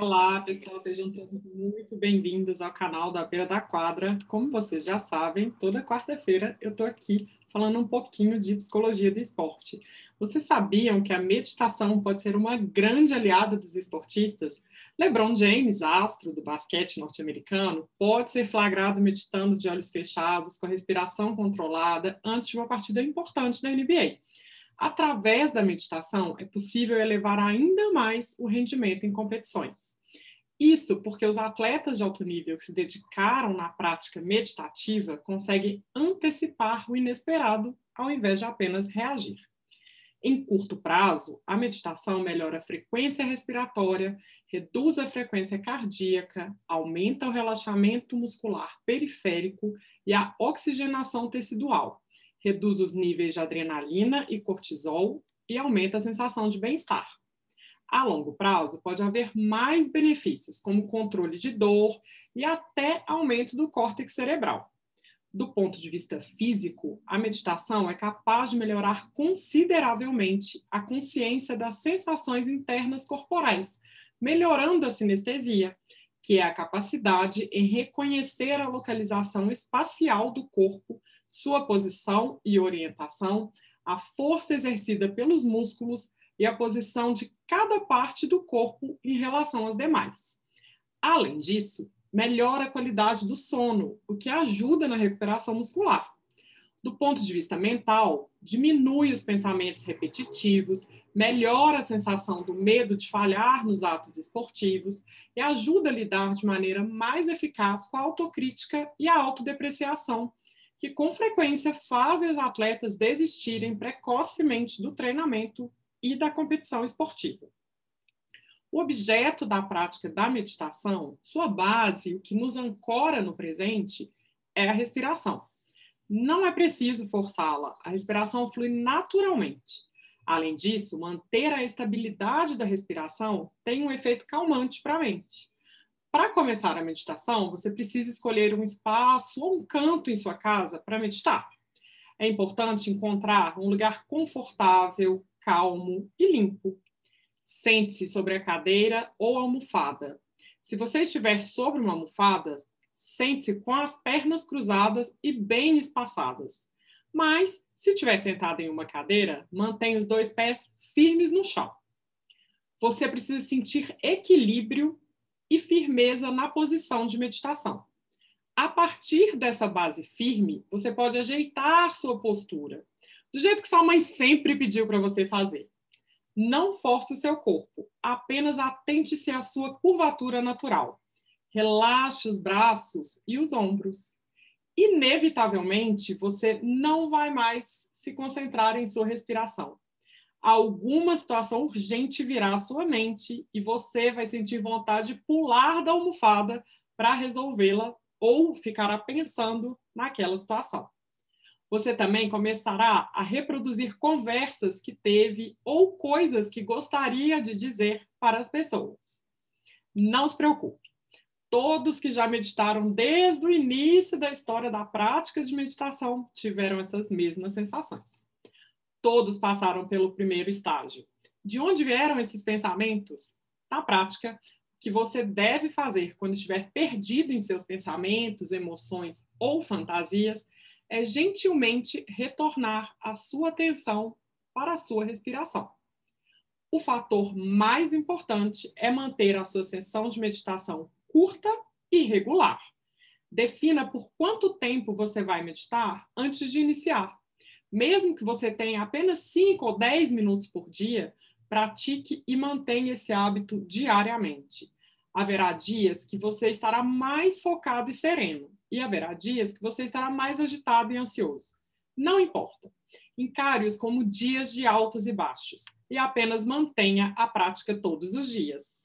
Olá, pessoal, sejam todos muito bem-vindos ao canal da Beira da Quadra. Como vocês já sabem, toda quarta-feira eu estou aqui falando um pouquinho de psicologia do esporte. Vocês sabiam que a meditação pode ser uma grande aliada dos esportistas? LeBron James, astro do basquete norte-americano, pode ser flagrado meditando de olhos fechados, com a respiração controlada, antes de uma partida importante da NBA. Através da meditação, é possível elevar ainda mais o rendimento em competições. Isso porque os atletas de alto nível que se dedicaram na prática meditativa conseguem antecipar o inesperado ao invés de apenas reagir. Em curto prazo, a meditação melhora a frequência respiratória, reduz a frequência cardíaca, aumenta o relaxamento muscular periférico e a oxigenação tecidual, reduz os níveis de adrenalina e cortisol e aumenta a sensação de bem-estar. A longo prazo, pode haver mais benefícios, como controle de dor e até aumento do córtex cerebral. Do ponto de vista físico, a meditação é capaz de melhorar consideravelmente a consciência das sensações internas corporais, melhorando a sinestesia, que é a capacidade em reconhecer a localização espacial do corpo sua posição e orientação, a força exercida pelos músculos e a posição de cada parte do corpo em relação às demais. Além disso, melhora a qualidade do sono, o que ajuda na recuperação muscular. Do ponto de vista mental, diminui os pensamentos repetitivos, melhora a sensação do medo de falhar nos atos esportivos e ajuda a lidar de maneira mais eficaz com a autocrítica e a autodepreciação, que com frequência fazem os atletas desistirem precocemente do treinamento e da competição esportiva. O objeto da prática da meditação, sua base, o que nos ancora no presente, é a respiração. Não é preciso forçá-la, a respiração flui naturalmente. Além disso, manter a estabilidade da respiração tem um efeito calmante para a mente. Para começar a meditação, você precisa escolher um espaço ou um canto em sua casa para meditar. É importante encontrar um lugar confortável, calmo e limpo. Sente-se sobre a cadeira ou almofada. Se você estiver sobre uma almofada, sente-se com as pernas cruzadas e bem espaçadas. Mas, se estiver sentado em uma cadeira, mantenha os dois pés firmes no chão. Você precisa sentir equilíbrio e firmeza na posição de meditação. A partir dessa base firme, você pode ajeitar sua postura, do jeito que sua mãe sempre pediu para você fazer. Não force o seu corpo, apenas atente-se à sua curvatura natural. Relaxe os braços e os ombros. Inevitavelmente, você não vai mais se concentrar em sua respiração alguma situação urgente virá à sua mente e você vai sentir vontade de pular da almofada para resolvê-la ou ficará pensando naquela situação. Você também começará a reproduzir conversas que teve ou coisas que gostaria de dizer para as pessoas. Não se preocupe. Todos que já meditaram desde o início da história da prática de meditação tiveram essas mesmas sensações todos passaram pelo primeiro estágio. De onde vieram esses pensamentos? Na prática, o que você deve fazer quando estiver perdido em seus pensamentos, emoções ou fantasias é gentilmente retornar a sua atenção para a sua respiração. O fator mais importante é manter a sua sessão de meditação curta e regular. Defina por quanto tempo você vai meditar antes de iniciar mesmo que você tenha apenas 5 ou 10 minutos por dia, pratique e mantenha esse hábito diariamente. Haverá dias que você estará mais focado e sereno, e haverá dias que você estará mais agitado e ansioso. Não importa. Encare-os como dias de altos e baixos e apenas mantenha a prática todos os dias.